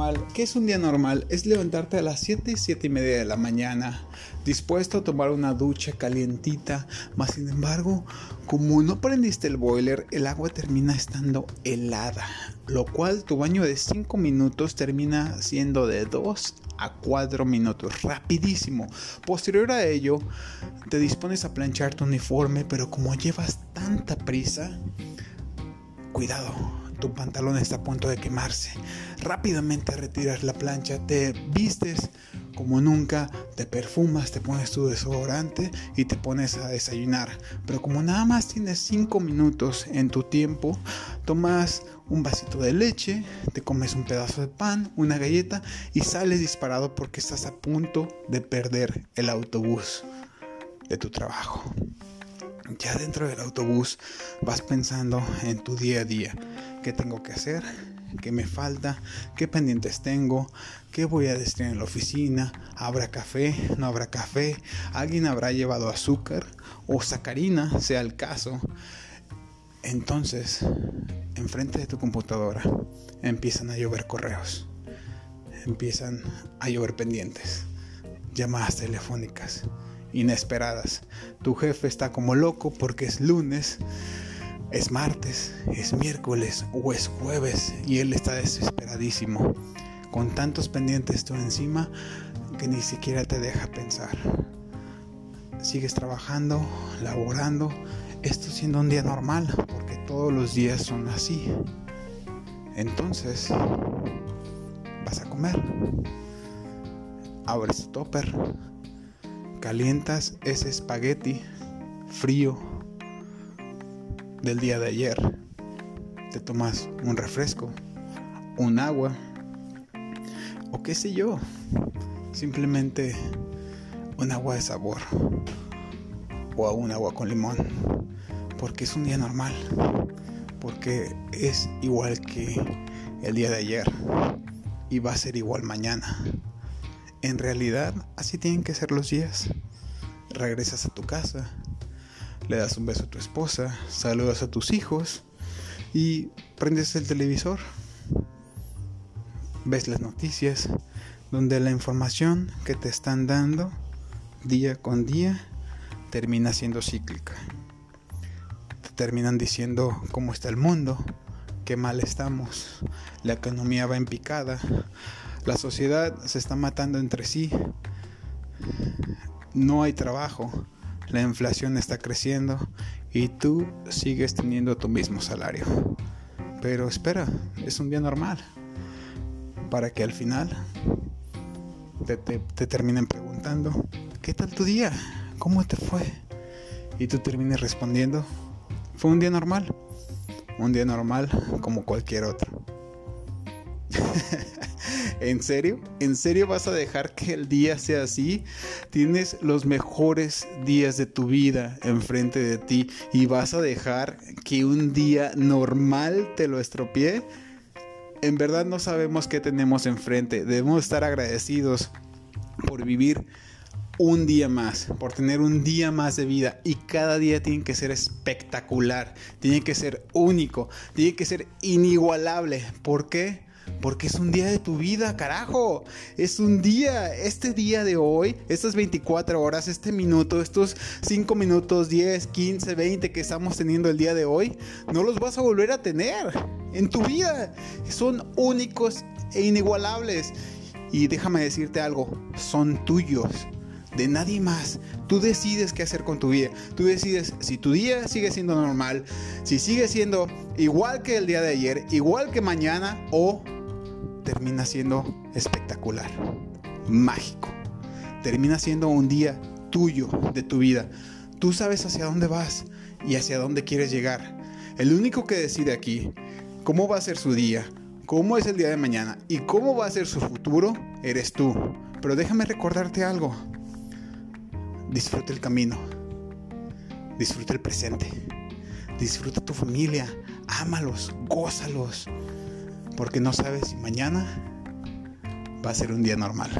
normal, ¿qué es un día normal? Es levantarte a las 7, 7 y media de la mañana, dispuesto a tomar una ducha calientita, más sin embargo, como no prendiste el boiler, el agua termina estando helada, lo cual tu baño de 5 minutos termina siendo de 2 a 4 minutos, rapidísimo. Posterior a ello, te dispones a planchar tu uniforme, pero como llevas tanta prisa, cuidado, tu pantalón está a punto de quemarse. Rápidamente retiras la plancha, te vistes como nunca, te perfumas, te pones tu desodorante y te pones a desayunar. Pero como nada más tienes 5 minutos en tu tiempo, tomas un vasito de leche, te comes un pedazo de pan, una galleta y sales disparado porque estás a punto de perder el autobús de tu trabajo. Ya dentro del autobús vas pensando en tu día a día. ¿Qué tengo que hacer? ¿Qué me falta? ¿Qué pendientes tengo? ¿Qué voy a decir en la oficina? ¿Habrá café? ¿No habrá café? ¿Alguien habrá llevado azúcar? ¿O sacarina? Sea el caso. Entonces, enfrente de tu computadora empiezan a llover correos. Empiezan a llover pendientes. Llamadas telefónicas inesperadas. Tu jefe está como loco porque es lunes, es martes, es miércoles o es jueves y él está desesperadísimo, con tantos pendientes tú encima que ni siquiera te deja pensar. Sigues trabajando, laborando, esto siendo un día normal, porque todos los días son así. Entonces, vas a comer. Abres tu topper calientas ese espagueti frío del día de ayer. Te tomas un refresco, un agua o qué sé yo, simplemente un agua de sabor o un agua con limón, porque es un día normal, porque es igual que el día de ayer y va a ser igual mañana. En realidad, así tienen que ser los días. Regresas a tu casa, le das un beso a tu esposa, saludas a tus hijos y prendes el televisor. Ves las noticias donde la información que te están dando día con día termina siendo cíclica. Te terminan diciendo cómo está el mundo, qué mal estamos, la economía va en picada, la sociedad se está matando entre sí. No hay trabajo. La inflación está creciendo y tú sigues teniendo tu mismo salario. Pero espera, es un día normal. Para que al final te, te, terminen preguntando, ¿qué tal tu día? ¿Cómo te fue? Y tú termines respondiendo, fue un día normal. Un día normal como cualquier otro. ¿En serio? ¿En serio vas a dejar que el día sea así? Tienes los mejores días de tu vida enfrente de ti y vas a dejar que un día normal te lo estropee. En verdad no sabemos qué tenemos enfrente. Debemos estar agradecidos por vivir un día más, por tener un día más de vida y cada día tiene que ser espectacular, tiene que ser único, tiene que ser inigualable. ¿Por qué? Porque es un día de tu vida, carajo. Es un día, este día de hoy, estas 24 horas, este minuto, estos 5 minutos, 10, 15, 20 que estamos teniendo el día de hoy, no los vas a volver a tener en tu vida. Son únicos e inigualables. Y déjame decirte algo, son tuyos de nadie más. Tú decides qué hacer con tu vida. Tú decides si tu día sigue siendo normal, si sigue siendo igual que el día de ayer, igual que mañana o termina siendo espectacular, mágico. Termina siendo un día tuyo, de tu vida. Tú sabes hacia dónde vas y hacia dónde quieres llegar. El único que decide aquí cómo va a ser su día, cómo es el día de mañana y cómo va a ser su futuro, eres tú. Pero déjame recordarte algo. Disfruta el camino. Disfruta el presente. Disfruta tu familia. Ámalos, gózalos porque no sabes si mañana va a ser un día normal.